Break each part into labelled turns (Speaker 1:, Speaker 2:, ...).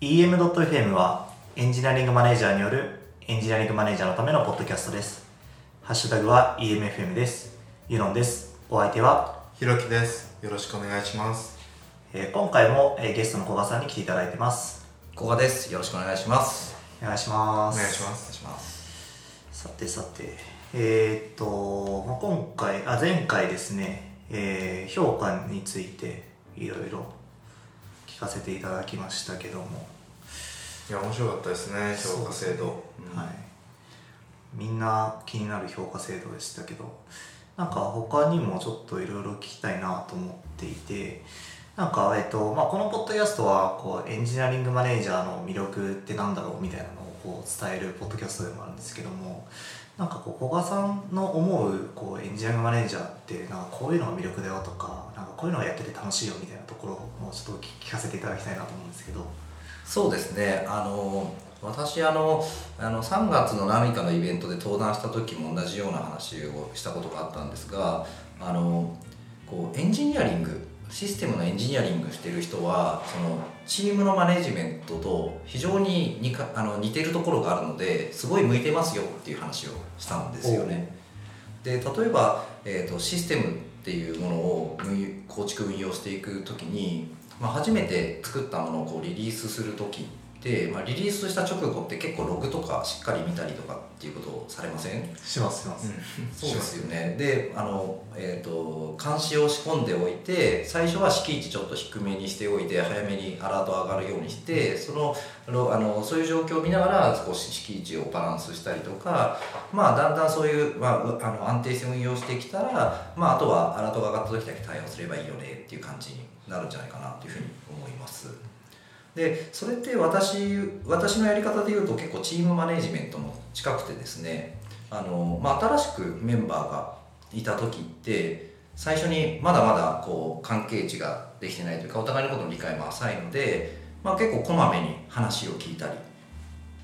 Speaker 1: EM.FM はエンジニアリングマネージャーによるエンジニアリングマネージャーのためのポッドキャストです。ハッシュタグは EMFM です。ユノンです。お相手は、
Speaker 2: ひろきです。よろしくお願いします。
Speaker 1: えー今回も、えーゲストの古賀さんに来ていただいてます。
Speaker 3: 古賀です。よろしくお願いします。
Speaker 1: お願いします。
Speaker 2: お願いしま
Speaker 3: お願い
Speaker 2: す。
Speaker 3: します。
Speaker 1: さてさて、えーっと、まあ今回、あ、前回ですね、えー評価についていろいろ聞かせていただきましたけども、
Speaker 2: いや、面白かったですね、評価制度。うん。
Speaker 1: はい、みんな気になる評価制度でしたけど。なんか他にもちょっといろいろ聞きたいなと思っていて。なんか、えっとまあ、このポッドキャストはこうエンジニアリングマネージャーの魅力ってなんだろうみたいなのをこう伝えるポッドキャストでもあるんですけどもなんかこう古賀さんの思うこうエンジニアリングマネージャーってなんかこういうのが魅力だよとかなんかこういうのがやってて楽しいよみたいなところをちょっと聞かせていただきたいなと思うんですけど。
Speaker 3: そうですね。あの私あのあの3月の何かのイベントで登壇した時も同じような話をしたことがあったんですが、あのこうエンジニアリングシステムのエンジニアリングしてる人はそのチームのマネジメントと非常に似かあの似てるところがあるのですごい向いてますよっていう話をしたんですよね。で例えば、えー、とシステムっていうものを構築運用していく時に、まあ、初めて作ったものをこうリリースする時って、まあ、リリースした直後って結構ログとかしっかり見たりとかっていうことをされません？
Speaker 1: しますします、
Speaker 3: そうですよね。であの、えー、と監視を仕込んでおいて最初は敷地ちょっと低めにしておいて早めにアラート上がるようにしてそのろあのそういう状況を見ながら少し敷地をバランスしたりとか、まあ、だんだんそういう、まあ、うあの安定して運用してきたら、まあ、あとはアラートが上がった時だけ対応すればいいよねっていう感じになるんじゃないかなというふうに思います。でそれって私私のやり方でいうと結構チームマネジメントも近くてですねあの、まあ、新しくメンバーがいた時って最初にまだまだこう関係値ができてないというかお互いのことの理解も浅いので、まあ、結構こまめに話を聞いたり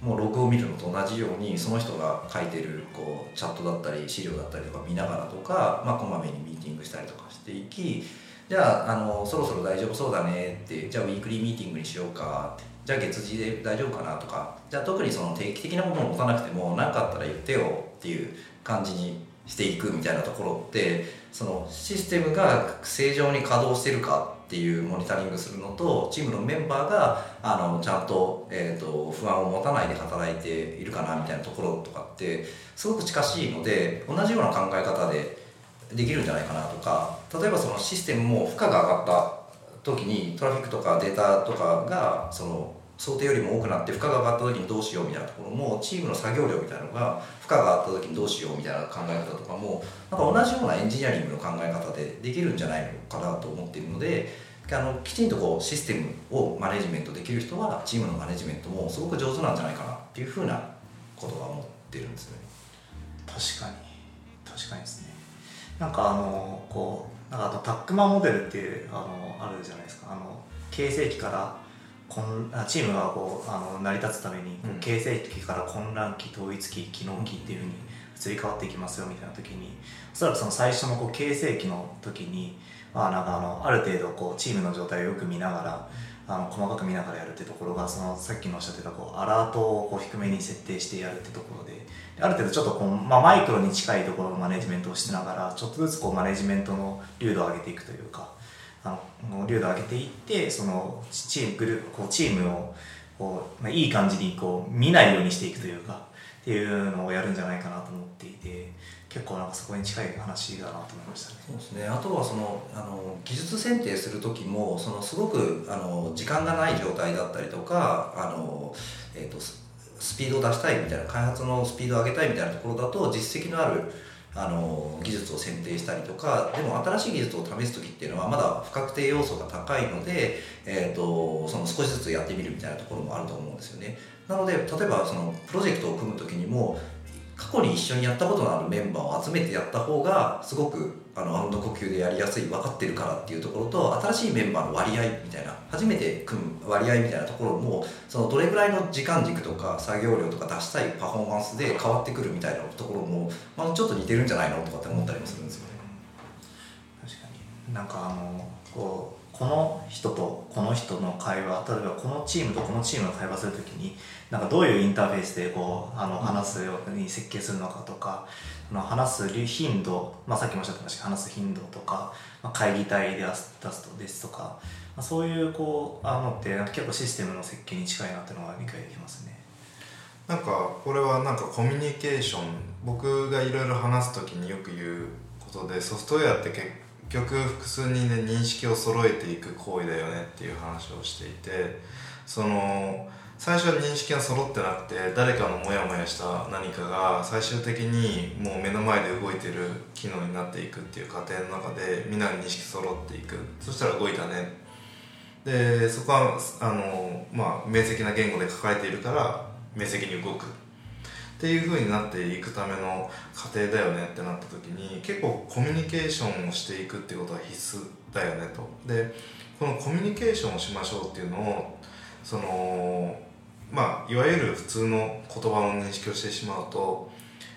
Speaker 3: もうログを見るのと同じようにその人が書いてるこうチャットだったり資料だったりとか見ながらとか、まあ、こまめにミーティングしたりとかしていきじゃああのそろそろ大丈夫そうだねってじゃあウィークリーミーティングにしようかって。じゃあ月次で大丈夫かなとか。じゃあ特にその定期的なものを持たなくても何かあったら言ってよっていう感じにしていくみたいなところってそのシステムが正常に稼働してるかっていうモニタリングするのとチームのメンバーがあのちゃんと,、えー、と不安を持たないで働いているかなみたいなところとかってすごく近しいので同じような考え方でできるんじゃないかなとか例えばそのシステムも負荷が上がった時にトラフィックとかデータとかがその想定よりも多くなって負荷が上がった時にどうしようみたいなところもチームの作業量みたいなのが負荷が上がった時にどうしようみたいな考え方とかもなんか同じようなエンジニアリングの考え方でできるんじゃないのかなと思っているのであのきちんとこうシステムをマネジメントできる人はチームのマネジメントもすごく上手なんじゃないかなっていうふうなことは思ってるんですね。
Speaker 1: 確かに確かにですねなんかあのこうなんかあとタックマンモデルっていうあのあるじゃないですか。あの形成期から混あチームがこうあの成り立つために、
Speaker 3: うん。
Speaker 1: 形成期から混乱期統一期機能期っていうふうに移り変わっていきますよみたいな時におそらくその最初のこう形成期の時に、まあ、なんかあのある程度こうチームの状態をよく見ながらあの細かく見ながらやるってところがそのさっきのおっしゃってたこうアラートをこう低めに設定してやるってところでである程度ちょっとこう、まあ、マイクロに近いところのマネジメントをしながらちょっとずつこうマネジメントの流度を上げていくというかあの流度を上げていってそのチームグルこうチームをこう、まあ、いい感じにこう見ないようにしていくというかっていうのをやるんじゃないかなと思っていて結構なんかそこに近い話だなと思いましたね。
Speaker 3: そうですね、あとはそのあの技術選定する時もそのすごくあの時間がない状態だったりとかあの、えー、とスピードを出したいみたいな開発のスピードを上げたいみたいなところだと実績のあるあの技術を選定したりとかでも新しい技術を試す時っていうのはまだ不確定要素が高いので、えー、とその少しずつやってみるみたいなところもあると思うんですよね。なので例えばそのプロジェクトを組む時にも過去に一緒にやったことのあるメンバーを集めてやった方がすごくあのアンド呼吸でやりやすい分かってるからっていうところと新しいメンバーの割合みたいな初めて組む割合みたいなところもそのどれぐらいの時間軸とか作業量とか出したいパフォーマンスで変わってくるみたいなところも、まあ、ちょっと似てるんじゃないのとかって思ったりもするんですよね。
Speaker 1: 確かになんかあのこうこの人とこの人の会話例えばこのチームとこのチームの会話するときになんかどういうインターフェースでこうあの話すように設計するのかとか、あの話す頻度、まあ、さっきもおっしゃってましたけど話す頻度とか、まあ、会議体で出すとですとか、まあ、そういうこうあのって結構システムの設計に近いなっていうのが理解できますね。
Speaker 2: なんかこれはなんかコミュニケーション僕がいろいろ話す時によく言うことでソフトウェアって結局複数人で認識を揃えていく行為だよねっていう話をしていてその最初は認識が揃ってなくて誰かのモヤモヤした何かが最終的にもう目の前で動いてる機能になっていくっていう過程の中でみんなが認識揃っていく。そしたら動いたね。でそこはあの、まあ、明晰な言語で書かれているから明晰に動く。っていう風になっていくための過程だよねってなった時に結構コミュニケーションをしていくっていうことは必須だよねと。でこのコミュニケーションをしましょうっていうのをそのまあいわゆる普通の言葉の認識をしてしまうと、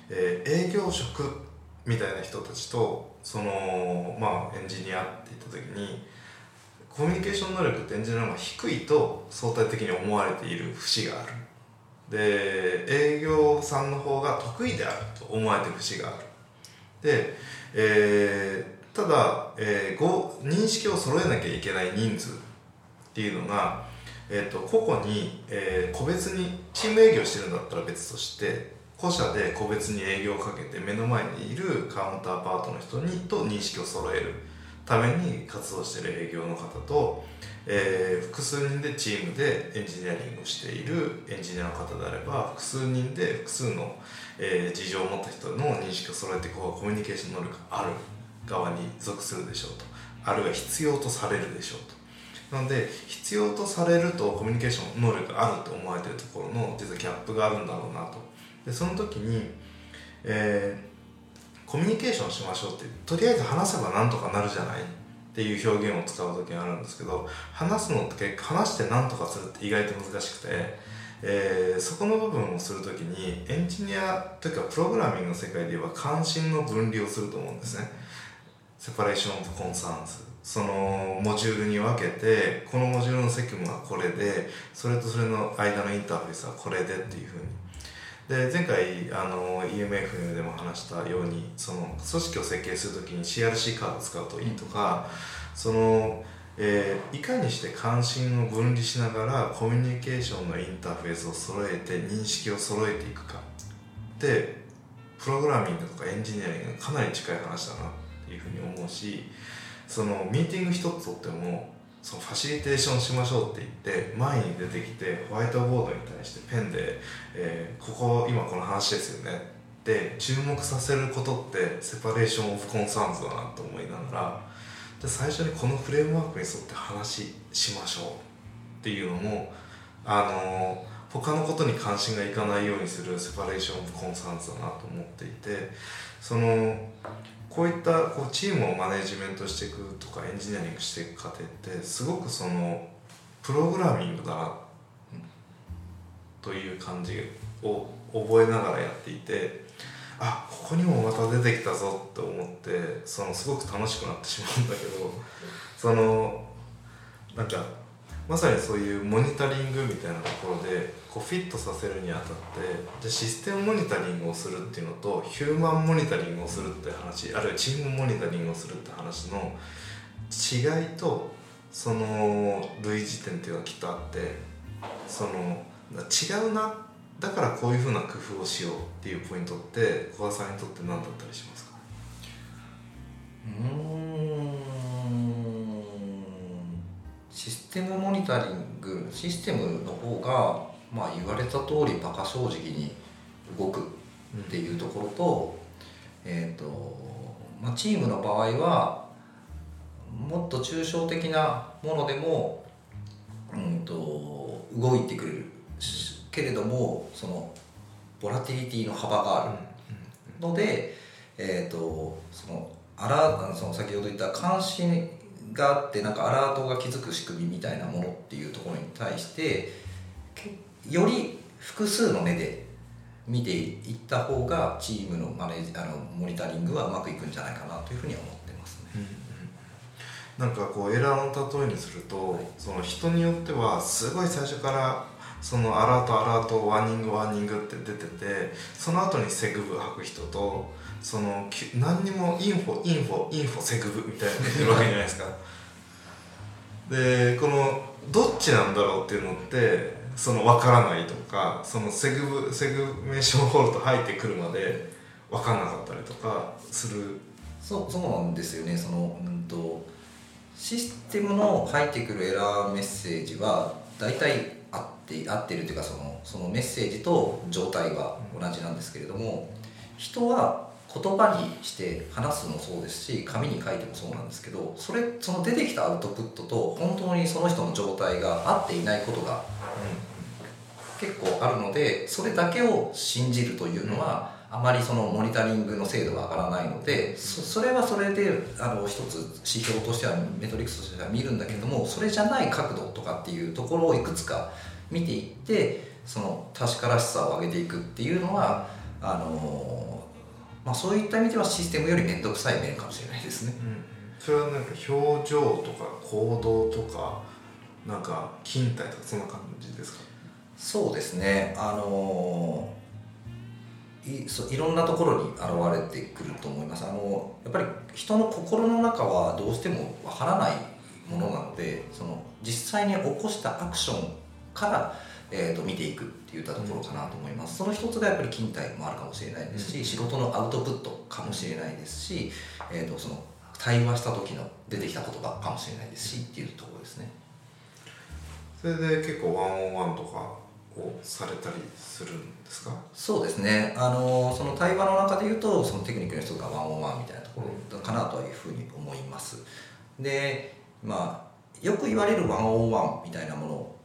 Speaker 2: えー、営業職みたいな人たちとそのまあエンジニアって言った時にコミュニケーション能力ってエンジニアの方が低いと相対的に思われている節がある。で営業さんの方が得意であると思われてる節がある。で、えー、ただ、えー、ご認識を揃えなきゃいけない人数っていうのが、えーと、個々に、えー、個別にチーム営業してるんだったら別として個社で個別に営業をかけて目の前にいるカウンターパートの人にと認識を揃える。ために活動している営業の方と、えー、複数人でチームでエンジニアリングをしているエンジニアの方であれば複数人で複数の、えー、事情を持った人の認識を揃えてこうコミュニケーション能力がある側に属するでしょうと。あるいは必要とされるでしょうと。なので必要とされるとコミュニケーション能力があると思われているところの実はギャップがあるんだろうなと。でその時に、えーコミュニケーションしましょうってとりあえず話せばなんとかなるじゃないっていう表現を使う時があるんですけど話すのって話して何とかするって意外と難しくて、えー、そこの部分をする時にエンジニアというかプログラミングの世界で言えば関心の分離をすると思うんですね。セパレーション・オブ・コンサーンズそのモジュールに分けてこのモジュールの責務はこれでそれとそれの間のインターフェースはこれでっていうふうにで前回あの EMF でも話したようにその組織を設計する時に CRC カードを使うといいとかその、えー、いかにして関心を分離しながらコミュニケーションのインターフェースを揃えて認識を揃えていくか。でプログラミングとかエンジニアリングがかなり近い話だなっていうふうに思うしそのミーティング一つとってもそのファシリテーションしましょうって言って前に出てきてホワイトボードに対してペンで、えー、ここ今この話ですよね。って注目させることって separation of concerns だなと思いながらで最初にこのフレームワークに沿って話しましょうっていうのもあの他のことに関心がいかないようにする separation of concerns だなと思っていてそのこういったこうチームをマネジメントしていくとかエンジニアリングしていく過程ってすごくそのプログラミングだなという感じを覚えながらやっていてあここにもまた出てきたぞって思ってそのすごく楽しくなってしまうんだけどそのなんかまさにそういうモニタリングみたいなところでこうフィットさせるにあたってじゃシステムモニタリングをするっていうのとヒューマンモニタリングをするって話あるいはチームモニタリングをするって話の違いとその類似点っていうのがきっとあってその違うなだからこういうふうな工夫をしようっていうポイントって小田さんにとって何だったりしますか？
Speaker 3: うん。システムモニタリングシステムの方がまあ言われた通りバカ正直に動くっていうところと,、えーとまあ、チームの場合はもっと抽象的なものでも、うんと、動いてくれるけれどもそのボラティリティの幅があるので、えーと、そのアラその先ほど言った監視があってなんかアラートが気づく仕組みみたいなものっていうところに対してより複数の目で見ていった方がチームのマネージあのモニタリングはうまくいくんじゃないかなというふうには思ってますね。
Speaker 2: うんなんかこうエラーの例えにすると、
Speaker 3: はい
Speaker 2: その人によってはすごい最初からそのアラートアラート warning warning って出ててその後に SEGV 吐く人とそのき何にも info info info SEGV みたいなの言ってるわけじゃないですか。でこのどっちなんだろうっていうのってその分からないとかその SEGV segmentation fault 入ってくるまで分かんなかったりとかする。
Speaker 3: そうそうなんですよね。その、うん、とシステムの入ってくるエラーメッセージは大体合って合ってるというかそのそのメッセージと状態が同じなんですけれども人は言葉にして話すのもそうですし紙に書いてもそうなんですけどそれその出てきたアウトプットと本当にその人の状態が合っていないことが結構あるのでそれだけを信じるというのは、あまりそのモニタリングの精度が上がらないのでそそれはそれであの一つ指標としてはメトリックスとしては見るんだけどもそれじゃない角度とかっていうところをいくつか見ていってその確からしさを上げていくっていうのはあの、まあ、そういった意味ではシステムより面倒くさい面かもしれないですね。
Speaker 2: それはなんか表情とか行動とかなんか勤怠とかそんな感じですか？
Speaker 3: そうですね。あのいそいろんなところに現れてくると思います。あのやっぱり人の心の中はどうしてもわからないものなのでその実際に起こしたアクションから、えー、と見ていく。っていったところかなと思います。その一つがやっぱり勤怠もあるかもしれないですし、仕事のアウトプットかもしれないですし、えー、とその対話した時の出てきた言葉かもしれないですしっていうところですね。
Speaker 2: それで結構ワンオンワンとかをされたりするんですか？
Speaker 3: そうですね。あのその対話の中で言うとそのテクニックの一つがワンオンワンみたいなところかなというふうに思います。でまあよく言われるワンオンワンみたいなも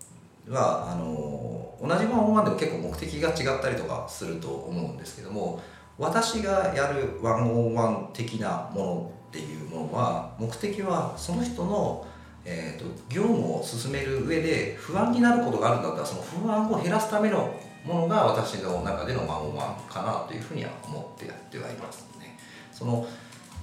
Speaker 3: のはあの同じワンオンワンでも結構目的が違ったりとかすると思うんですけども私がやるワンオンワン的なものっていうものは目的はその人のえー、と業務を進める上で不安になることがあるんだったらその不安を減らすためのものが私の中でのワンオンワンかなというふうには思ってやってはいますね。その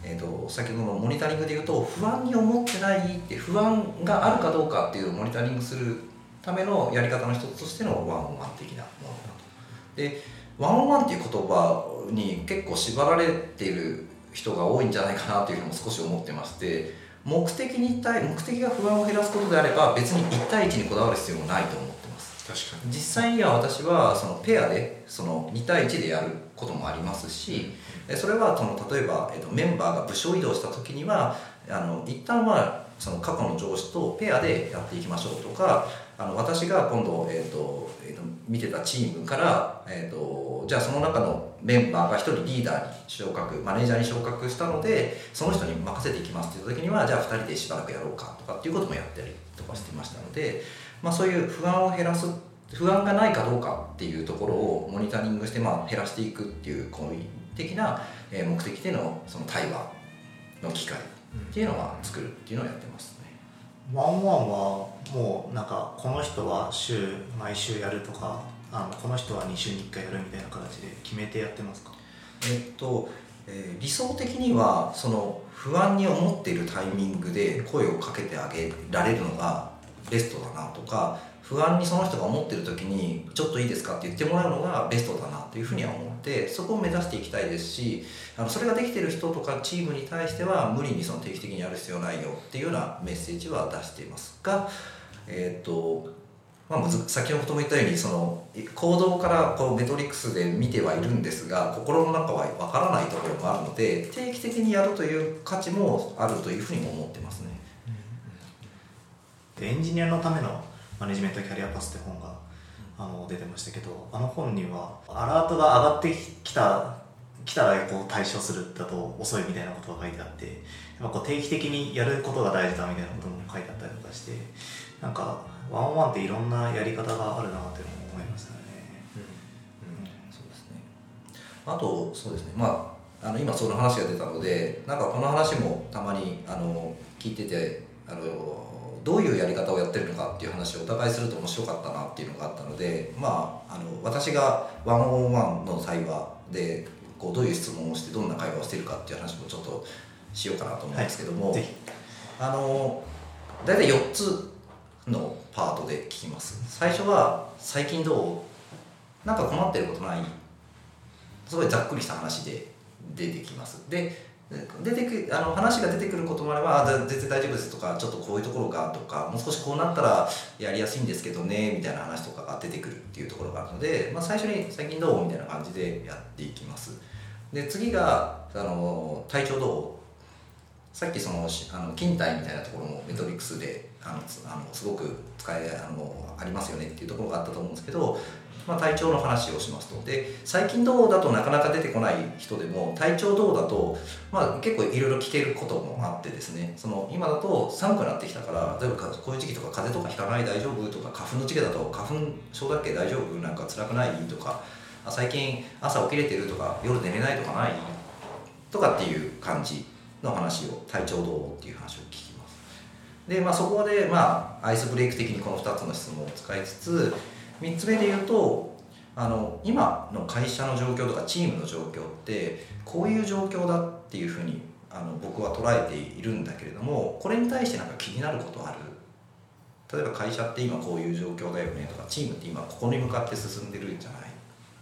Speaker 3: えー、と先ほどのモニタリングで言うと不安に思ってないって不安があるかどうかっていうのをモニタリングするためのやり方の一つとしてのワンオンワン的なものだと。でワンオンワンっていう言葉に結構縛られている人が多いんじゃないかなというふうにも少し思ってまして目的に対目的が不安を減らすことであれば別に1対1にこだわる必要もないと思ってます
Speaker 2: 確かに
Speaker 3: 実際には私はそのペアでその2対1でやることもありますしえそれはその例えば、えっと、メンバーが部署移動した時にはあの一旦はその過去の上司とペアでやっていきましょうとかあの私が今度、えーとえーと見てたチームから、えー、とじゃあその中のメンバーが1人リーダーに昇格マネージャーに昇格したのでその人に任せていきますっていう時にはじゃあ2人でしばらくやろうかとかっていうこともやったりとかしてましたので、まあ、そういう不安を減らす不安がないかどうかっていうところをモニタリングしてまあ減らしていくっていう行為的なえ目的でのその対話の機会っていうのは作るっていうのをやってます。
Speaker 1: ワンワンはもうなんかこの人は週毎週やるとかあのこの人は2週に1回やるみたいな形で決めてやってますか？
Speaker 3: えっと、えー理想的にはその不安に思っているタイミングで声をかけてあげられるのがベストだなとか不安にその人が思ってる時に「ちょっといいですか?」って言ってもらうのがベストだなというふうには思ってそこを目指していきたいですしあのそれができてる人とかチームに対しては無理にその定期的にやる必要ないよっていうようなメッセージは出していますがえっとまあ、先ほども言ったようにその行動からこうメトリックスで見てはいるんですが心の中はわからないところもあるので定期的にやるという価値もあるというふうにも思ってますね。
Speaker 1: エンジニアのためのマネジメントキャリアパスって本があの出てましたけどあの本にはアラートが上がってきた来たらこう対処するだと遅いみたいなことが書いてあってやっぱこう定期的にやることが大事だみたいなことも書いてあったりとかしてなんかワンオンワンっていろんなやり方があるなって思いましたね。
Speaker 3: そうですね。あとそうですね。まああの今その話が出たのでなんかこの話もたまにあの聞いててあのどういうやり方をやってるのかっていう話をお互いすると面白かったなっていうのがあったのでまああの私がワンオンワンの対話でこうどういう質問をしてどんな会話をしているかっていう話もちょっとしようかなと思うんですけども、
Speaker 1: はい
Speaker 3: あの大体4つのパートで聞きます。最初は「最近どう？なんか困ってることない?」すごいざっくりした話で出てきます。で出てくあの話が出てくることもあれば「あ全然大丈夫です」とか「ちょっとこういうところが」とか「もう少しこうなったらやりやすいんですけどね」みたいな話とかが出てくるっていうところがあるので、まあ、最初に「最近どう?」みたいな感じでやっていきますで次があの「体調どう?」さっきそのあの勤怠みたいなところもメトリックスであのあのすごく使えあのありますよねっていうところがあったと思うんですけどまあ、体調の話をしますと。で最近どうだとなかなか出てこない人でも体調どうだと、まあ、結構いろいろ聞けることもあってですね。その今だと寒くなってきたから例えばこういう時期とか風邪とかひかない大丈夫とか花粉の時期だと花粉症だっけ大丈夫？なんか辛くない？とか最近朝起きれてるとか夜寝れないとかない？とかっていう感じの話を体調どう？っていう話を聞きます。で、まあ、そこで、まあ、アイスブレイク的にこの2つの質問を使いつつ3つ目で言うとあの今の会社の状況とかチームの状況ってこういう状況だっていうふうにあの僕は捉えているんだけれどもこれに対してなんか気になることある？例えば会社って今こういう状況だよねとかチームって今ここに向かって進んでるんじゃない？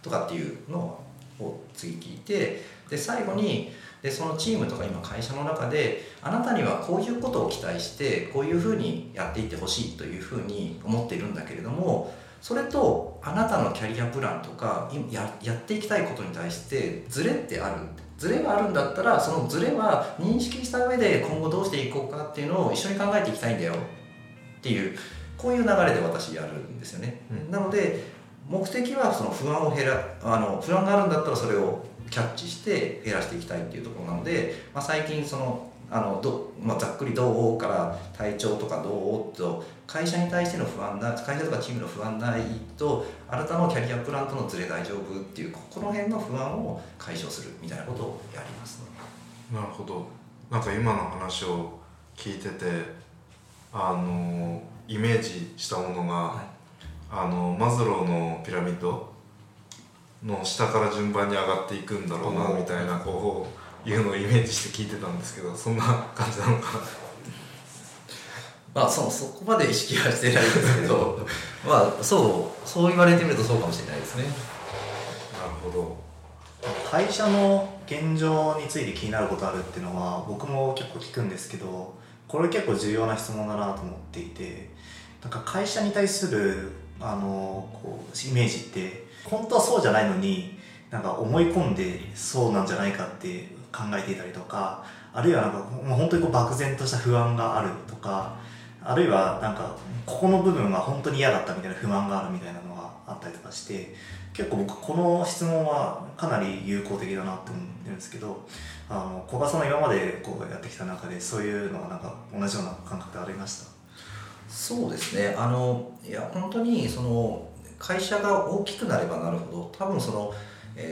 Speaker 3: とかっていうのを次聞いてで最後にでそのチームとか今会社の中であなたにはこういうことを期待してこういうふうにやっていってほしいというふうに思っているんだけれどもそれとあなたのキャリアプランとかややっていきたいことに対してズレってある。ズレがあるんだったらそのズレは認識した上で今後どうしていこうかっていうのを一緒に考えていきたいんだよ。っていうこういう流れで私やるんですよね、うん、なので目的はその不安を減らあの不安があるんだったらそれをキャッチして減らしていきたいっていうところなので、まあ、最近そのあのど、まあ、ざっくりどうから体調とかどうと会社に対しての不安な会社とかチームの不安ないとあなたのキャリアプランとのズレ大丈夫っていうこの辺の不安を解消するみたいなことをやります、ね、
Speaker 2: なるほど。なんか今の話を聞いててあのイメージしたものが、はい、あのマズローのピラミッドの下から順番に上がっていくんだろうなみたいなこういうのをイメージして聞いてたんですけどそんな感じなのかな。
Speaker 3: まあそそこまで意識はしてないですけど まあそうそう言われてみるとそうかもしれないですね。なる
Speaker 2: ほど。
Speaker 1: 会社の現状について気になることあるっていうのは僕も結構聞くんですけどこれ結構重要な質問だなと思っていてなんか会社に対するあのこうイメージって本当はそうじゃないのになんか思い込んでそうなんじゃないかって考えていたりとかあるいはなんかもう本当にこう漠然とした不安があるとかあるいはなんかここの部分が本当に嫌だったみたいな不満があるみたいなのがあったりとかして結構僕この質問はかなり有効的だなって思ってるんですけどあの古賀さんの今までこうやってきた中でそういうのはなんか同じような感覚でありました？
Speaker 3: そうですね。あのいや本当にその会社が大きくなればなるほど多分その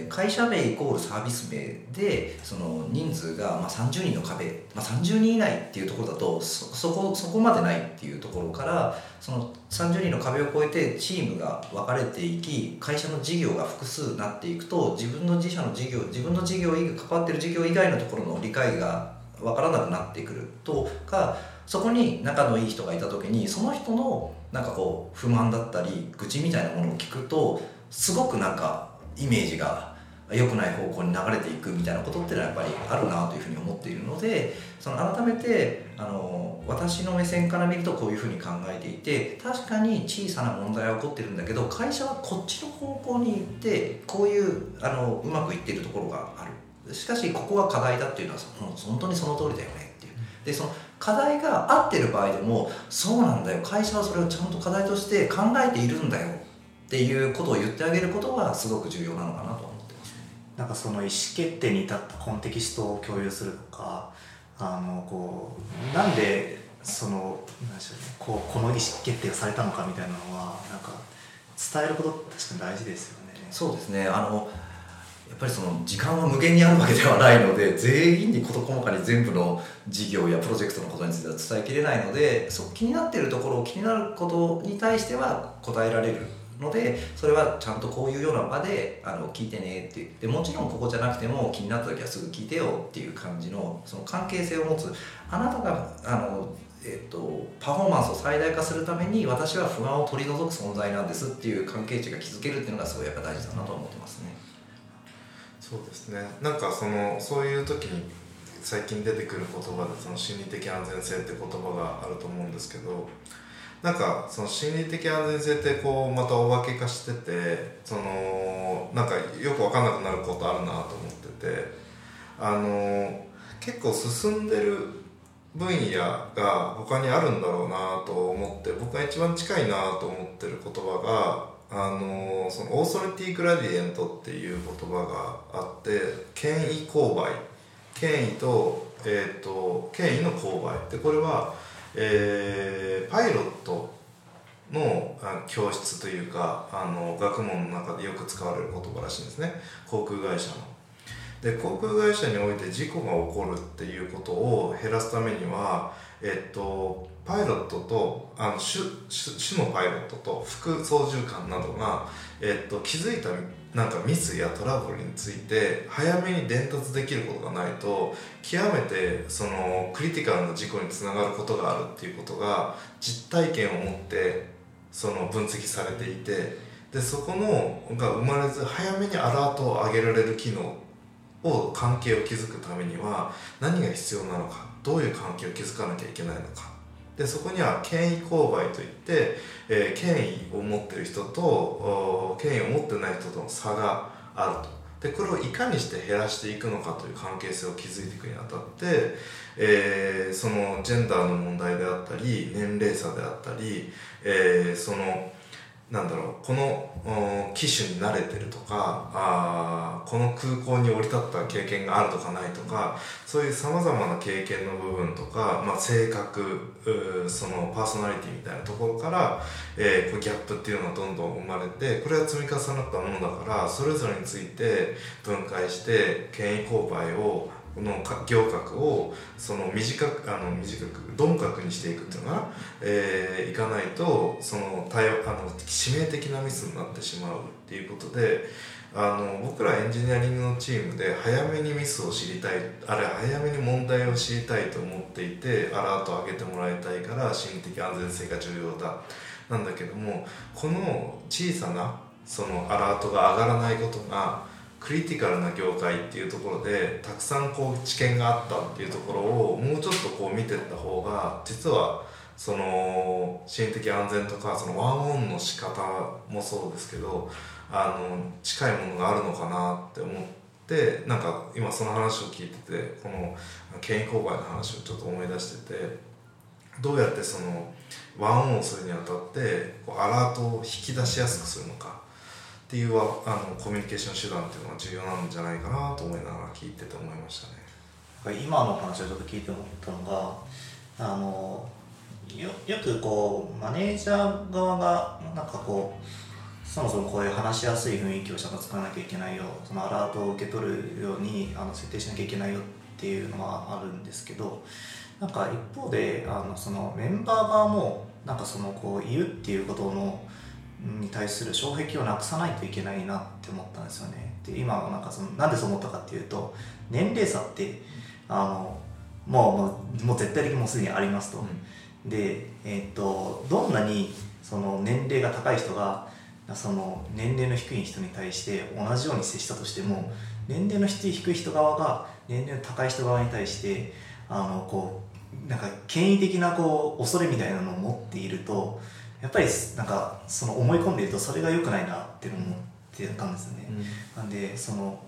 Speaker 3: 会社名イコールサービス名でその人数がま30人の壁、まあ、30人以内っていうところだとそこそこまでないっていうところからその30人の壁を越えてチームが分かれていき会社の事業が複数なっていくと自分の自社の事業自分の事業関わってる事業以外のところの理解が分からなくなってくるとかそこに仲のいい人がいた時にその人のなんかこう不満だったり愚痴みたいなものを聞くとすごくなんかイメージが良くない方向に流れていくみたいなことってのはやっぱりあるなというふうに思っているのでその改めてあの私の目線から見るとこういうふうに考えていて確かに小さな問題は起こってるんだけど会社はこっちの方向に行ってこういうあのうまくいっているところがある。しかしここは課題だっていうのは本当にその通りだよねっていう。でその課題が合ってる場合でもそうなんだよ。会社はそれをちゃんと課題として考えているんだよ。っていうことを言ってあげることはすごく重要なのかなと思ってます、ね、
Speaker 1: なんかその意思決定に至ったコンテキストを共有するとかあのこうなんでそのなんでしょう、ね、こうこの意思決定がされたのかみたいなのはなんか伝えること確かに大事ですよね。
Speaker 3: そうですねあのやっぱりその時間は無限にあるわけではないので全員に事細かに全部の事業やプロジェクトのことについては伝えきれないのでそ気になっているところを気になることに対しては答えられるのでそれはちゃんとこういうような場であの聞いてねってでもちろんここじゃなくても気になった時はすぐ聞いてよっていう感じのその関係性を持つあなたがあのえっと、パフォーマンスを最大化するために私は不安を取り除く存在なんですっていう関係値が築けるっていうのがすごいやっぱ大事だなと思ってますね。
Speaker 2: そうですねなんかそのそういう時に最近出てくる言葉でその心理的安全性って言葉があると思うんですけどなんかその心理的安全性ってこうまたお化け化しててそのなんかよく分かんなくなることあるなと思っててあの結構進んでる分野が他にあるんだろうなと思って僕が一番近いなと思ってる言葉があのそのオーソリティグラディエントっていう言葉があって権威勾配。権威と,、えーと、権威の勾配。でこれは、えー、パイロットの教室というかあの学問の中でよく使われる言葉らしいんですね航空会社の。で航空会社において事故が起こるっていうことを減らすためには、えっと、パイロットとあの主主のパイロットと副操縦官などが、えっと、気づいたなんかミスやトラブルについて早めに伝達できることがないと極めてそのクリティカルな事故につながることがあるっていうことが実体験を持ってその分析されていてでそこのが生まれず早めにアラートを上げられる機能を関係を築くためには何が必要なのかどういう関係を築かなきゃいけないのかでそこには権威勾配といって、えー、権威を持ってる人と権威を持ってない人との差があると。でこれをいかにして減らしていくのかという関係性を築いていくにあたって、えー、そのジェンダーの問題であったり年齢差であったり、えー、そのなんだろうこの機種に慣れてるとかあこの空港に降り立った経験があるとかないとかそういうさまざまな経験の部分とか、まあ、性格そのパーソナリティみたいなところから、えー、こうギャップっていうのがどんどん生まれてこれは積み重なったものだからそれぞれについて分解して権威勾配をの行角をその短くあの短く鈍角にしていくっていうのが、えー、いかないとその対あの致命的なミスになってしまうっていうことであの僕らエンジニアリングのチームで早めにミスを知りたいあれ早めに問題を知りたいと思っていてアラートを上げてもらいたいから心理的安全性が重要だ。なんだけどもこの小さなそのアラートが上がらないことがクリティカルな業界っていうところでたくさんこう知見があったっていうところをもうちょっとこう見てった方が実はその心理的安全とかそのワンオンの仕方もそうですけどあの近いものがあるのかなって思ってなんか今その話を聞いててこの権威勾配の話をちょっと思い出しててどうやってそのワンオンをするにあたってこうアラートを引き出しやすくするのか。っていうはあのコミュニケーション手段っていうのが重要なんじゃないかなと思いながら聞いてて思いましたね。
Speaker 1: 今の話をちょっと聞いて思ったのがあのよよくこうマネージャー側がなんかこうそもそもこういう話しやすい雰囲気をちゃんと作らなきゃいけないよそのアラートを受け取るようにあの設定しなきゃいけないよっていうのはあるんですけどなんか一方であのそのメンバー側もなんかそのこう言うっていうことのに対する障壁をなくさないといけないなって思ったんですよね。で今なんかそのなんでそう思ったかっていうと年齢差ってあのもうもう絶対的にもうすでにありますと、うん、で、えー、っとどんなにその年齢が高い人がその年齢の低い人に対して同じように接したとしても年齢の低い人側が年齢の高い人側に対してあのこうなんか権威的なこう恐れみたいなのを持っているとやっぱりなんかその思い込んでいるとそれが良くないなっていうのを思ってたんですよね、うん、なんでその、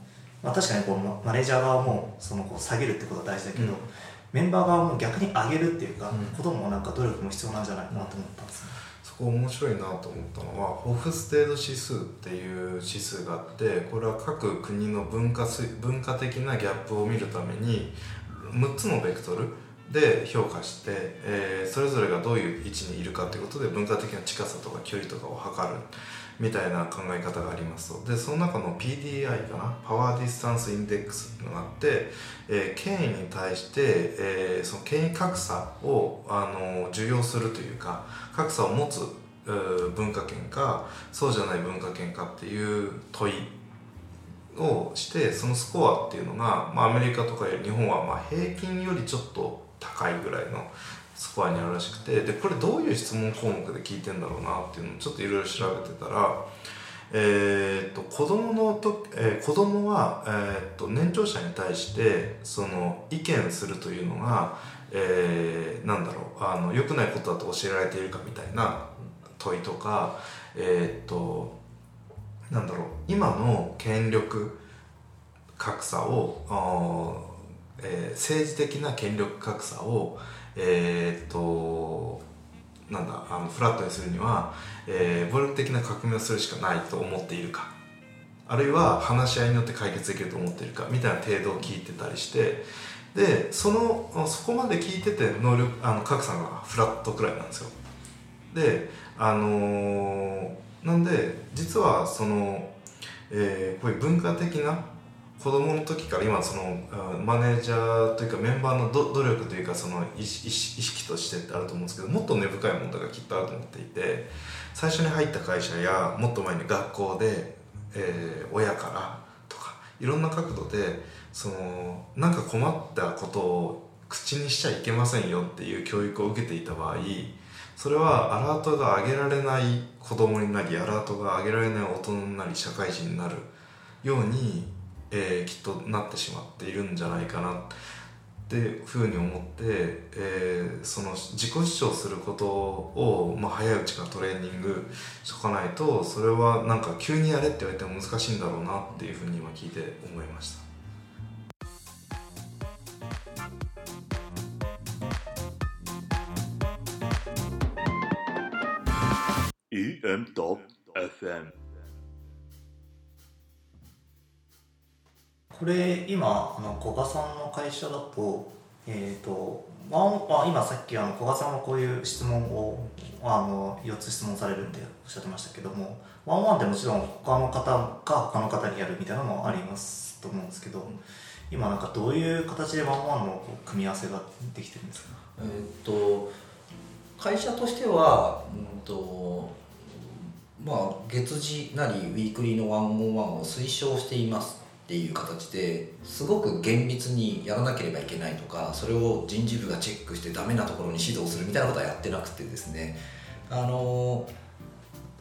Speaker 1: まあ、確かにこうマネージャー側もそのこう下げるってことは大事だけど、うん、メンバー側も逆に上げるっていうか、うん、こともなんか努力も必要なんじゃないかなと思ったんですね、
Speaker 2: そこ面白いなと思ったのはホフステード指数っていう指数があってこれは各国の文化文化的なギャップを見るために6つのベクトルで評価して、えー、それぞれがどういう位置にいるかということで文化的な近さとか距離とかを測るみたいな考え方がありますと。でその中の PDI かな？ Power Distance Index っていうのがあって、えー、権威に対して、えー、その権威格差をあの受容するというか格差を持つ文化圏かそうじゃない文化圏かっていう問いをしてそのスコアっていうのが、まあ、アメリカとか日本はまあ平均よりちょっと高いぐらいのスコアにあるらしくてでこれどういう質問項目で聞いてんだろうなっていうのをちょっといろいろ調べてたらえー、と子供のと、えー、子供は、えー、と年長者に対してその意見するというのが、えー、なんだろうあの良くないことだと教えられているかみたいな問いとかえっ、ー、となんだろう今の権力格差を、えー、政治的な権力格差をえっ、となんだあのフラットにするには、えー、暴力的な革命をするしかないと思っているか。あるいは話し合いによって解決できると思っているかみたいな程度を聞いてたりしてでそのそこまで聞いてて能力あの格差がフラットくらいなんですよ。であのー、なんで実はその、えー、こういう文化的な子供の時から今そのマネージャーというかメンバーの努力というかその意識としてってあると思うんですけどもっと根深い問題がきっとあると思っていて最初に入った会社やもっと前に学校で、えー、親からとかいろんな角度でそのなんか困ったことを口にしちゃいけませんよっていう教育を受けていた場合それはアラートが上げられない子供になりアラートが上げられない大人になり社会人になるようにえー、きっとなってしまっているんじゃないかなっていうふうに思って、えー、その自己主張することを、まあ、早いうちからトレーニングしとかないとそれはなんか急にやれって言われても難しいんだろうなっていうふうに今聞いて思いました。
Speaker 1: EM.FM これ今あの古賀さんの会社だと,、えーとワンあ、今さっきあの古賀さんはこういう質問をあの4つ質問されるんでおっしゃってましたけどもワンワンってもちろん他の方が他の方にやるみたいなのもありますと思うんですけど今なんかどういう形でワンワンの組み合わせができてるんですか？
Speaker 3: えっと会社としては、うんとまあ、月次なりウィークリーのワンオンワンを推奨しています。っていう形ですごく厳密にやらなければいけないとかそれを人事部がチェックしてダメなところに指導するみたいなことはやってなくてですね。あの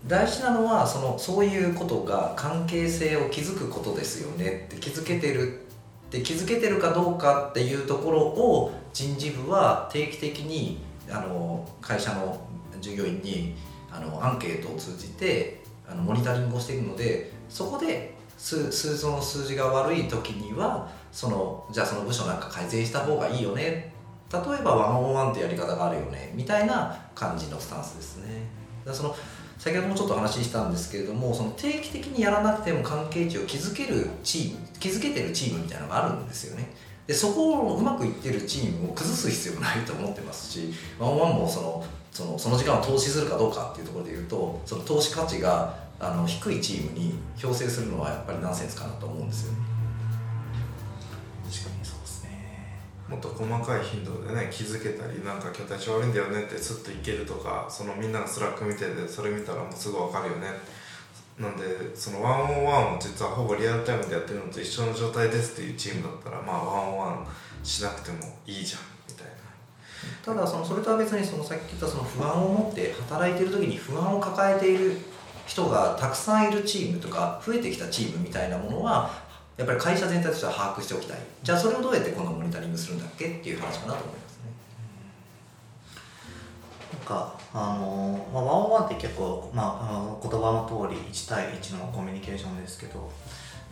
Speaker 3: 大事なのはそのそういうことが関係性を築くことですよね。って気づけてるって気づけてるかどうかっていうところを人事部は定期的にあの会社の従業員にあのアンケートを通じてあのモニタリングをしているのでそこで数数の数字が悪い時にはそのじゃあその部署なんか改善した方がいいよね例えばワンオンワンってやり方があるよねみたいな感じのスタンスですね。だその先ほどもちょっと話したんですけれどもその定期的にやらなくても関係値を築けるチーム築けてるチームみたいなのがあるんですよね。でそこをうまくいってるチームを崩す必要もないと思ってますしワンオンワンもそのそのその時間を投資するかどうかっていうところで言うとその投資価値があの低いチームに強制するのはやっぱりナンセンスかなと思うんですよ。ね
Speaker 1: 確かにそうですね。
Speaker 2: もっと細かい頻度でね気づけたりなんか今日体調悪いんだよねってスッといけるとかそのみんなが Slack 見ててそれ見たらもうすぐ分かるよね。なんでそのワンオンワンを実はほぼリアルタイムでやってるのと一緒の状態ですっていうチームだったらまあワンオンワンしなくてもいいじゃんみたいな。
Speaker 3: ただそのそれとは別にそのさっき言ったその不安を持って働いてる時に不安を抱えている人がたくさんいるチームとか増えてきたチームみたいなものはやっぱり会社全体としては把握しておきたいじゃあそれをどうやって今度モニタリングするんだっけっていう話かなと思いますね。
Speaker 1: なんかあの、まあ、ワンワンって結構、まあ、あの言葉の通り1対1のコミュニケーションですけど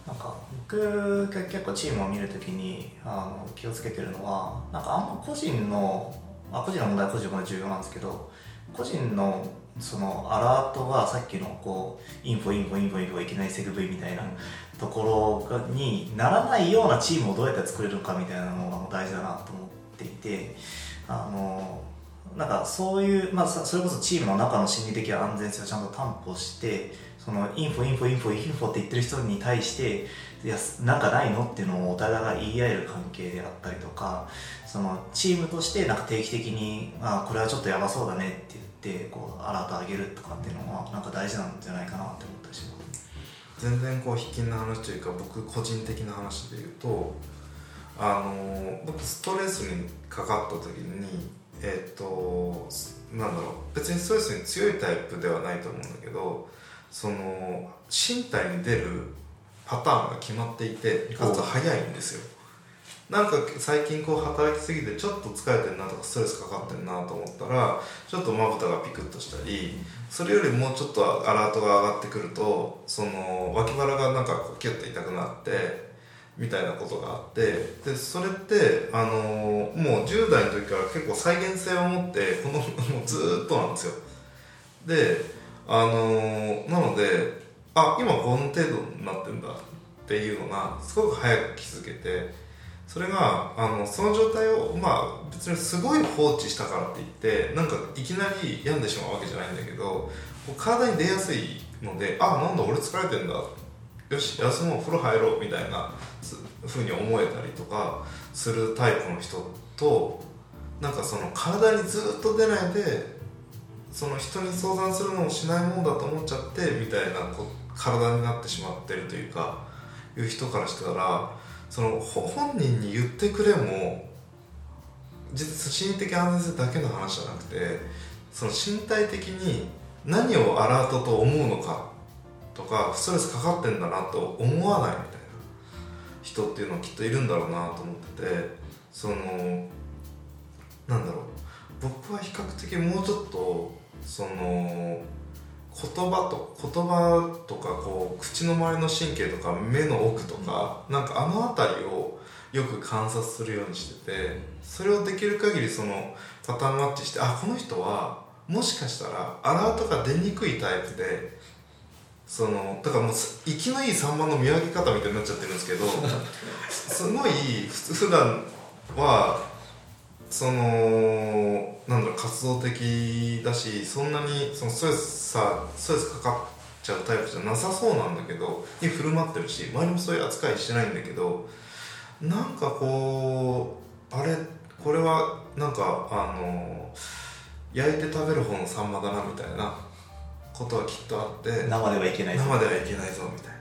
Speaker 1: なんか僕が結構チームを見るときにあの気をつけてるのはなんかあんま個人の、まあ、個人の問題は個人の問題重要なんですけど個人のそのアラートがさっきのこうインフォインフォインフォインフォいきなりセグ V みたいなところにならないようなチームをどうやって作れるかみたいなのが大事だなと思っていてあのなんかそういう、まあ、それこそチームの中の心理的安全性をちゃんと担保してそのインフォインフォインフォインフォって言ってる人に対していやなんかないのっていうのをお互いが言い合える関係であったりとかそのチームとしてなんか定期的にあこれはちょっとやばそうだねってってこうアラート上げるとかっていうのはなんか大事なんじゃないかなって思ったりします。
Speaker 2: 全然こう卑近な話というか僕個人的な話で言うとあの僕ストレスにかかった時にえっ、となんだろう別にストレスに強いタイプではないと思うんだけどその身体に出るパターンが決まっていてかつ早いんですよなんか最近こう働きすぎてちょっと疲れてるなとかストレスかかってるなと思ったらちょっとまぶたがピクッとしたりそれよりもうちょっとアラートが上がってくるとその脇腹がなんかこうキュッと痛くなってみたいなことがあってでそれってあのもう10代の時から結構再現性を持ってこの もうずっとなんですよ。であのなのであ今この程度になってんだっていうのがすごく早く気づけてそれがあのその状態をまあ別にすごい放置したからって言ってなんかいきなり病んでしまうわけじゃないんだけど体に出やすいのであなんだ俺疲れてんだ。よし休もう風呂入ろうみたいなふうに思えたりとかするタイプの人となんかその体にずっと出ないでその人に相談するのをしないものだと思っちゃってみたいなこ体になってしまってるというかいう人からしたらその本人に言ってくれも実心理的安全性だけの話じゃなくてその身体的に何をアラートと思うのかとかストレスかかってんだなと思わないみたいな人っていうのはきっといるんだろうなと思っててそのなんだろう。僕は比較的もうちょっとその言葉と言葉とかこう口の周りの神経とか目の奥とか、うん、なんかあの辺りをよく観察するようにしててそれをできる限りそのパターンマッチしてあこの人はもしかしたらアラートが出にくいタイプでそのだからもう生きのいいサンマの見分け方みたいになっちゃってるんですけどすごい普段はそのなんだろう活動的だしそんなにそのストレスさストレスかかっちゃうタイプじゃなさそうなんだけどに振る舞ってるし周りもそういう扱いしてないんだけどなんかこうあれこれはなんかあの焼いて食べる方のサンマだなみたいなことはきっとあって
Speaker 1: 生ではいけない
Speaker 2: ぞ。生ではいけないぞみたい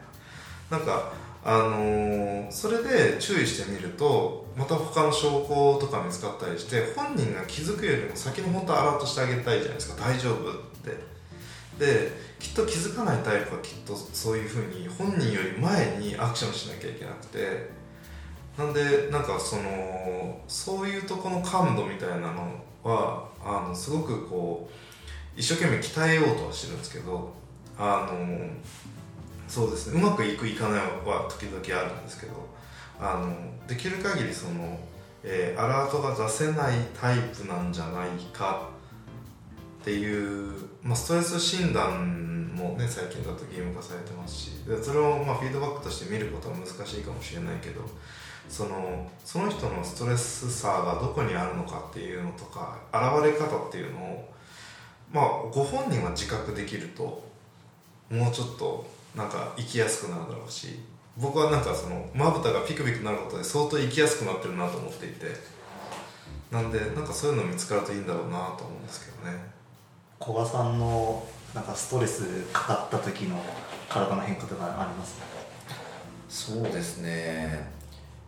Speaker 2: な。なんかあのー、それで注意してみるとまた他の証拠とか見つかったりして本人が気づくよりも先に本当アラートしてあげたいじゃないですか。大丈夫って。できっと気づかないタイプはきっとそういうふうに本人より前にアクションしなきゃいけなくて。なんでなんかそのそういうとこの感度みたいなのはあのすごくこう一生懸命鍛えようとはしてるんですけどあのそうですね。うまくいくいかないは時々あるんですけど。あのできる限りその、えー、アラートが出せないタイプなんじゃないかっていう、まあ、ストレス診断もね最近だと義務化されてますしでそれをまあフィードバックとして見ることは難しいかもしれないけどそのその人のストレスさがどこにあるのかっていうのとか現れ方っていうのをまあご本人は自覚できるともうちょっとなんか生きやすくなるだろうし僕はなんかそのまぶたがピクピクなることで相当生きやすくなってるなと思っていて。なんでなんかそういうの見つかるといいんだろうなと思うんですけどね。
Speaker 1: 古賀さんのなんかストレスかかった時の体の変化とかあります？
Speaker 3: そうですね。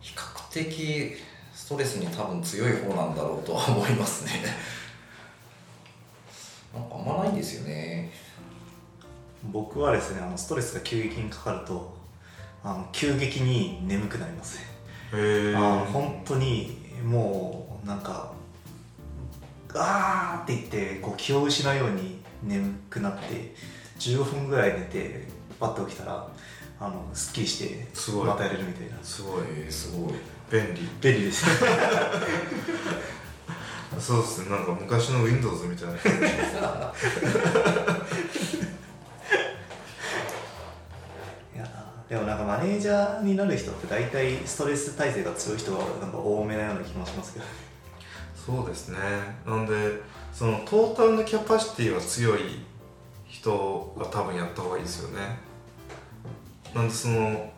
Speaker 3: 比較的ストレスに多分強い方なんだろうとは思いますね。なんかあんまないんですよね。
Speaker 1: 僕はですねあのストレスが急激にかかるとあの急激に眠くなりますね。あの本当にもうなんかあーって言ってこう気を失うように眠くなって15分ぐらい寝てパッと起きたらあのすっきりしてまたやれるみたいな。
Speaker 2: すごい。
Speaker 3: すごい。
Speaker 2: 便利。
Speaker 1: 便利です。
Speaker 2: そうですね。なんか昔の Windows みたいな。
Speaker 1: で でもなんかマネージャーになる人って大体ストレス耐性が強い人がなんか多めなような気もしますけど。
Speaker 2: そうですね。なんでそのトータルのキャパシティは強い人が多分やった方がいいですよね。なんでその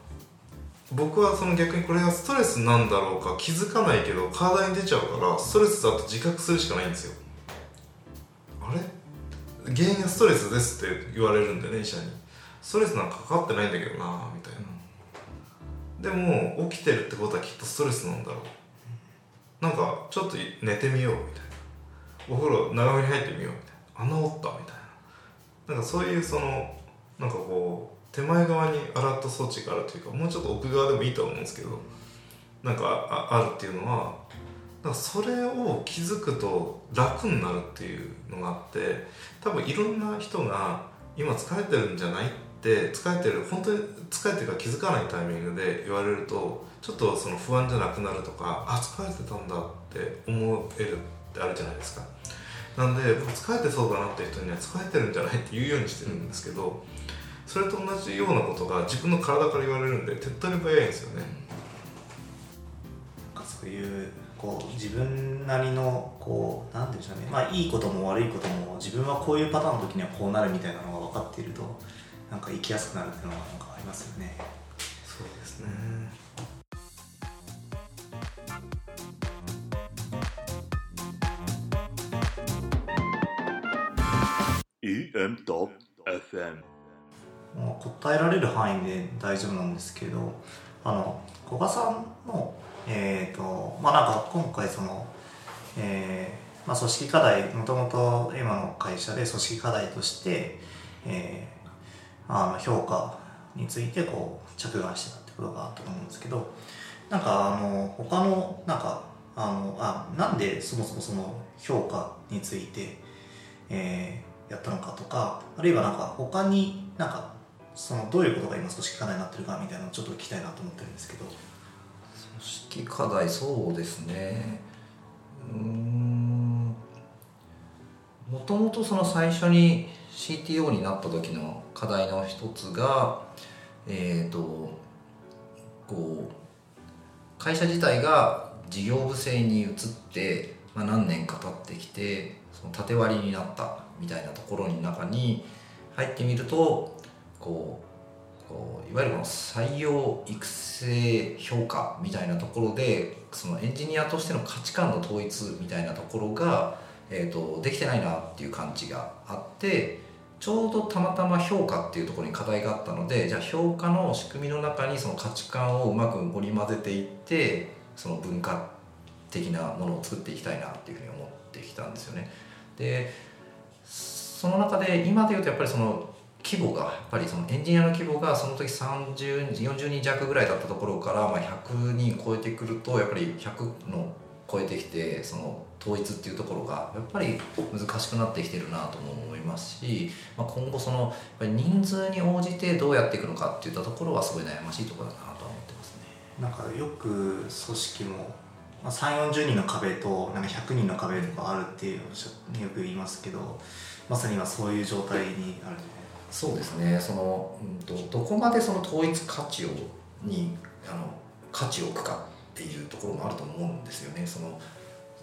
Speaker 2: 僕はその逆にこれがストレスなんだろうか気づかないけど体に出ちゃうからストレスだと自覚するしかないんですよ。あれ？原因はストレスですって言われるんでね医者に。ストレスなんかかかってないんだけどなみたいな。でも起きてるってことはきっとストレスなんだろう。なんかちょっと寝てみようみたいな。お風呂長めに入ってみようみたいな。穴折ったみたいな。なんかそういうそのなんかこう手前側にアラート装置があるというかもうちょっと奥側でもいいと思うんですけどなんかああるっていうのはなんかそれを気づくと楽になるっていうのがあって多分いろんな人が今疲れてるんじゃないって疲れてる本当に疲れてるか気づかないタイミングで言われるとちょっとその不安じゃなくなるとかあ疲れてたんだって思えるってあるじゃないですか。なんで疲れてそうだなって人には疲れてるんじゃないって言うようにしてるんですけどそれと同じようなことが自分の体から言われるんで手っ取り早いんですよね。
Speaker 1: なんかそういうこう自分なりのこうなんていうんでしょうね。まあいいことも悪いことも自分はこういうパターンの時にはこうなるみたいなのが分かっているとなんか生きやすくなるっていうのがなんかありますよね。
Speaker 2: そうですね。
Speaker 4: EM.FM
Speaker 1: もう答えられる範囲で大丈夫なんですけどあの古賀さんのえっ、とまあなんか今回そのえーまあ、組織課題もともと今の会社で組織課題として、えーあの評価についてこう着眼してたってことがあったと思うんですけどなんかあの他のなんかあのあなんでそもそもその評価について、えーやったのかとかあるいはなんか他になんかそのどういうことが今組織課題になってるかみたいなのをちょっと聞きたいなと思ってるんですけど。
Speaker 3: 組織課題そうですね。うん。もともとその最初に CTO になった時の課題の一つがえっ、とこう会社自体が事業部制に移って、まあ、何年か経ってきてその縦割りになったみたいなところの中に入ってみるとこうこういわゆるこの採用育成評価みたいなところでそのエンジニアとしての価値観の統一みたいなところが、えー、とできてないなっていう感じがあってちょうどたまたま評価っていうところに課題があったのでじゃあ評価の仕組みの中にその価値観をうまく織り交ぜていってその文化的なものを作っていきたいなっていうふうに思ってきたんですよね。でその中で今でいうとやっぱりその規模がやっぱりそのエンジニアの規模がその時30人40人弱ぐらいだったところからま100人超えてくるとやっぱり100の超えてきてその統一っていうところがやっぱり難しくなってきてるなとも思いますし、まあ、今後その人数に応じてどうやっていくのかっていったところはすごい悩ましいところだなとは思ってますね。
Speaker 1: なんかよく組織も、まあ、3 4 0人の壁となんか100人の壁とかあるっていうよく言いますけどまさに今そういう状態にある
Speaker 3: そうですねその、うん、とどこまでその統一価値をにあの価値を置くかっていうところもあると思うんですよね。その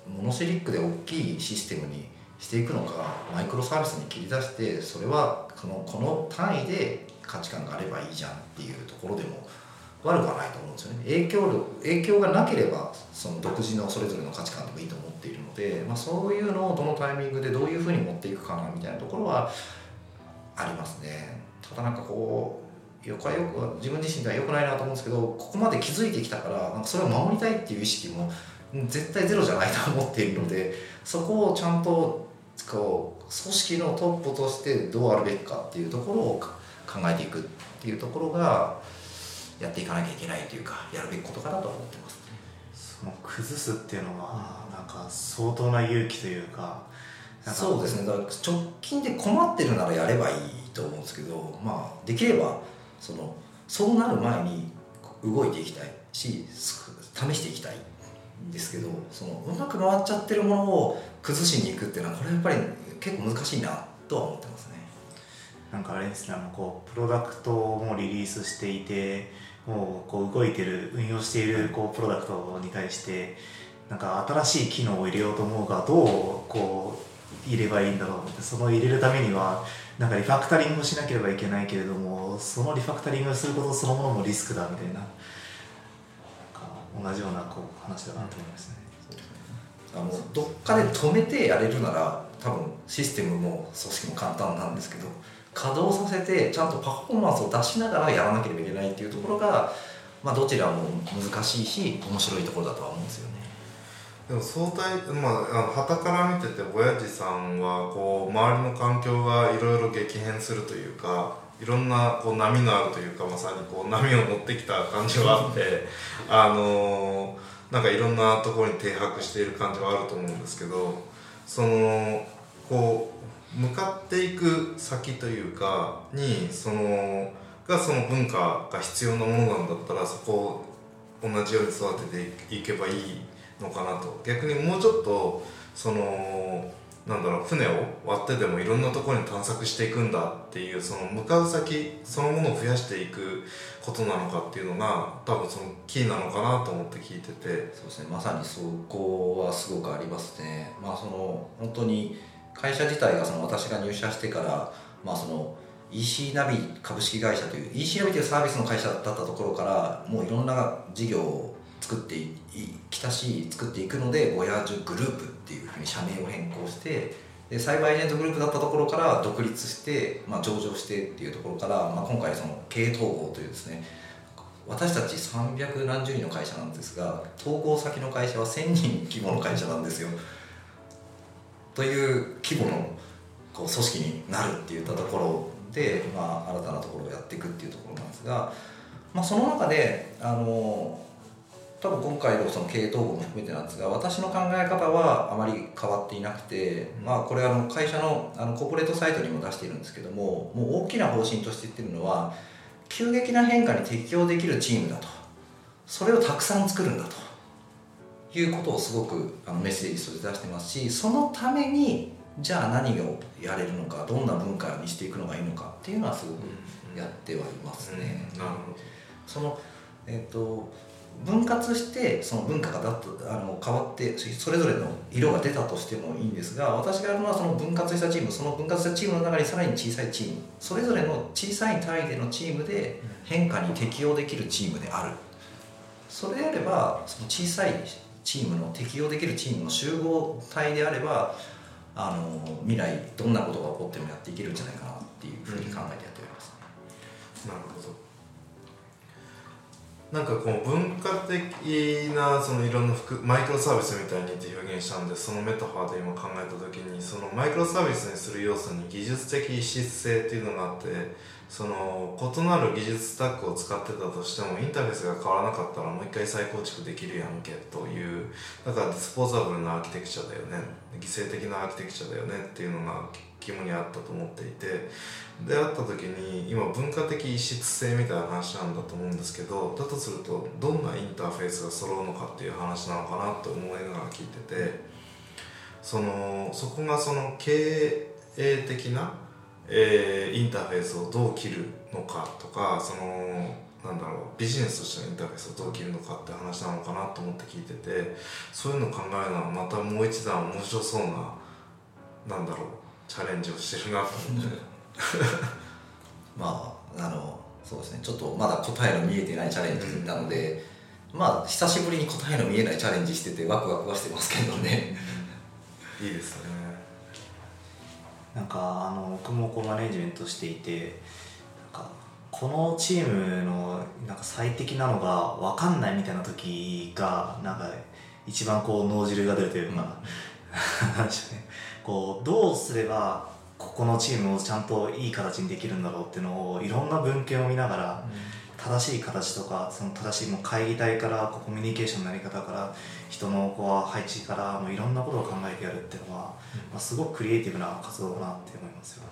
Speaker 3: モノシェリックで大きいシステムにしていくのかマイクロサービスに切り出してそれはこのこの単位で価値観があればいいじゃんっていうところでも悪くはないと思うんですよね。影響力影響がなければその独自のそれぞれの価値観でもいいと思っているので、まあ、そういうのをどのタイミングでどういうふうに持っていくかなみたいなところはありますね。ただなんかこうよくはよく自分自身では良くないなと思うんですけどここまで気づいてきたからなんかそれを守りたいっていう意識もうん絶対ゼロじゃないと思っているのでそこをちゃんとこう組織のトップとしてどうあるべきかっていうところを考えていくっていうところがやっていかなきゃいけないというかやるべきことかなとは思ってますね。
Speaker 1: その崩すっていうのはなんか相当な勇気というか
Speaker 3: そうですねだから直近で困ってるならやればいいと思うんですけどまあできればそのそうなる前に動いていきたいし試していきたいんですけどそのうまく回っちゃってるものを崩しに行くっていうのはこれやっぱり結構難しいなとは思ってますね。
Speaker 1: なんかあれですねあのこうプロダクトもリリースしていてもうこう動いてる運用しているこうプロダクトに対してなんか新しい機能を入れようと思うがどうこう入ればいいんだろうってその入れるためにはなんかリファクタリングをしなければいけないけれどもそのリファクタリングをすることそのものもリスクだみたいななんか同じようなこう話だなと思いますね。
Speaker 3: あのどっかで止めてやれるなら多分システムも組織も簡単なんですけど稼働させてちゃんとパフォーマンスを出しながらやらなければいけないっていうところが、まあ、どちらも難しいし面白いところだとは思うんですよね。
Speaker 2: でも相対まあはたから見てて親父さんはこう周りの環境がいろいろ激変するというかいろんなこう波のあるというかまさにこう波を持ってきた感じはあって あの、なんかいろんなところに停泊している感じはあると思うんですけどそのこう向かっていく先というかにそのがその文化が必要なものなんだったらそこを同じように育てていけばいいのかなと。逆にもうちょっとそのなんだろう船を割ってでもいろんなところに探索していくんだっていうその向かう先そのものを増やしていくことなのかっていうのが多分そのキーなのかなと思って聞いてて。
Speaker 3: そうですね。まさにそこはすごくありますね。まあその本当に会社自体がその私が入社してからまあその EC ナビ株式会社という EC ナビというサービスの会社だったところからもういろんな事業を作ってきたし作っていくのでボヤージュグループっていうふうに社名を変更してでサイバーエージェントグループだったところから独立して、まあ、上場してっていうところから、まあ、今回その経営統合というですね私たち300何十人の会社なんですが統合先の会社は1000人規模の会社なんですよ。という規模のこう組織になるっていったところで、まあ、新たなところをやっていくっていうところなんですが、まあ、その中であの多分今回のその経営統合も含めてなんですが私の考え方はあまり変わっていなくて、まあ、これあの会社のあのコーポレートサイトにも出しているんですけどももう大きな方針として言ってるのは急激な変化に適応できるチームだと。それをたくさん作るんだと。いうことをすごくあのメッセージとして出してますしそのためにじゃあ何をやれるのかどんな文化にしていくのがいいのかっていうのはすごくやってはいますね。
Speaker 2: なるほど。
Speaker 3: そのえーと分割してその文化がだとあの変わってそれぞれの色が出たとしてもいいんですが私がやるのはその分割したチームその分割したチームの中にさらに小さいチームそれぞれの小さい単位でのチームで変化に適応できるチームである。それであればその小さいチームの適応できるチームの集合体であればあの未来どんなことが起こってもやっていけるんじゃないかなっていうふうに考えてやっております、
Speaker 2: なるほど。なんかこう文化的なそのいろんな服マイクロサービスみたいにって表現したんでそのメタファーで今考えた時にそのマイクロサービスにする要素に技術的異質性っていうのがあってその異なる技術スタックを使ってたとしてもインターフェースが変わらなかったらもう一回再構築できるやんけというだからディスポーザブルなアーキテクチャだよね。犠牲的なアーキテクチャだよねっていうのが肝にあったと思っていてであった時に今文化的異質性みたいな話なんだと思うんですけどだとするとどんなインターフェースが揃うのかっていう話なのかなと思いながら聞いててそのそこがその経営的な、えー、インターフェースをどう切るのかとかそのなんだろうビジネスとしてのインターフェースをどう切るのかって話なのかなと思って聞いててそういうのを考えるのはまたもう一段面白そうななんだろうチャレンジをしてるなと思って。
Speaker 3: まああのそうですね。ちょっとまだ答えの見えてないチャレンジなので、うん、まあ久しぶりに答えの見えないチャレンジしててワクワクはしてますけどね。
Speaker 2: いいですね。
Speaker 1: なんかあの僕もこうマネジメントしていてなんかこのチームのなんか最適なのが分かんないみたいな時がなんか一番こう脳汁が出るというか、うん、ね、こうどうすればここのチームをちゃんといい形にできるんだろうっていうのをいろんな文献を見ながら、正しい形とかその正しいもう会議体からコミュニケーションのやり方から人のこう配置からもういろんなことを考えてやるっていうのは、まあ、すごくクリエイティブな活動だなって思いますよね。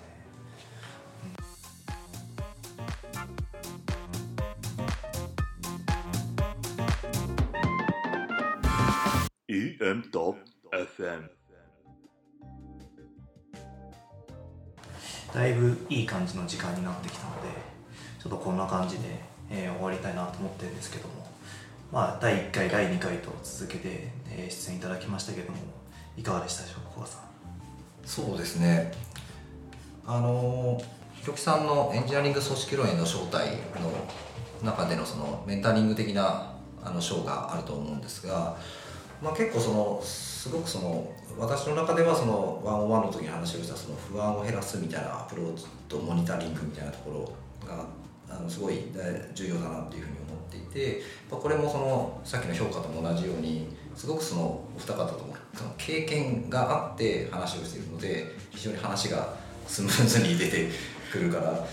Speaker 1: EM.FM だいぶいい感じの時間になってきたのでちょっとこんな感じで、えー、終わりたいなと思ってるんですけどもまあ第1回第2回と続けて、えー、出演いただきましたけどもいかがでしたでしょうか
Speaker 3: そうですね。あのひろきさんのエンジニアリング組織論への招待の中でのそのメンタリング的なあの章があると思うんですが、まあ、結構そのすごくその私の中ではそのワンオンワンの時に話をしたその不安を減らすみたいなアプローチとモニタリングみたいなところがあのすごい重要だなっていうふうに思っていてこれもそのさっきの評価とも同じようにすごくそのお二方とも経験があって話をしているので非常に話がスムーズに出てくるから、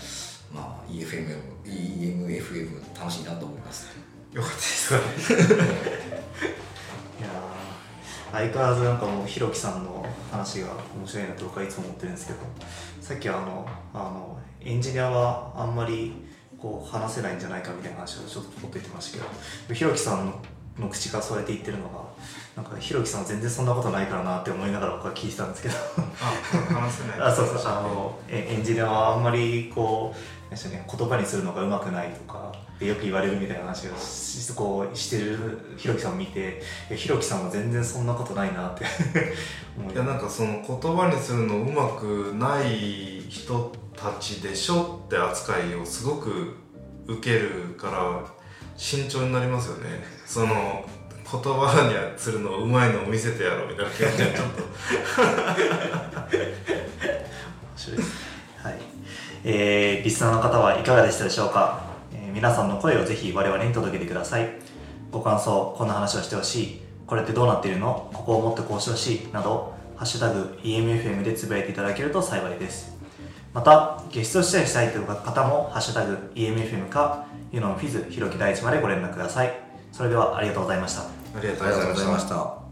Speaker 3: まあ、EFM、EMFM 楽しいなと思います。
Speaker 2: よかったです
Speaker 1: 相変わらずなんかもうひろきさんの話が面白いなと僕はいつも思ってるんですけどさっきあのあのエンジニアはあんまりこう話せないんじゃないかみたいな話をちょっとポッと言ってましたけどひろきさんのの口からそうやって言ってるのがなんかひろきさんは全然そんなことないからなって思いながら僕は聞いてたんですけど。
Speaker 2: あ話せない。
Speaker 1: あそうそうあのえエンジニアはあんまりこうね、言葉にするのがうまくないとかでよく言われるみたいな話をしこうしてるひろきさんを見てひろきさんは全然そんなことないなって。思
Speaker 2: いやなんかその言葉にするのうまくない人たちでしょって扱いをすごく受けるから慎重になりますよね。その言葉にするのうまいのを見せてやろうみたいな気持ちでちょっと。
Speaker 1: 面白い。ですはい。えー、リスナーの方はいかがでしたでしょうか、えー皆さんの声をぜひ我々に届けてください。ご感想こんな話をしてほしい。これってどうなっているの？ここをもっとこうしてほしいなど「ハッシュタグ #EMFM」でつぶやいていただけると幸いです。またゲスト出演したいという方も「ハッシュタグ #EMFM」かユノンフィズひろき大地までご連絡くださいそれではありがとうございました
Speaker 2: ありがと
Speaker 3: うございま
Speaker 2: し
Speaker 3: た。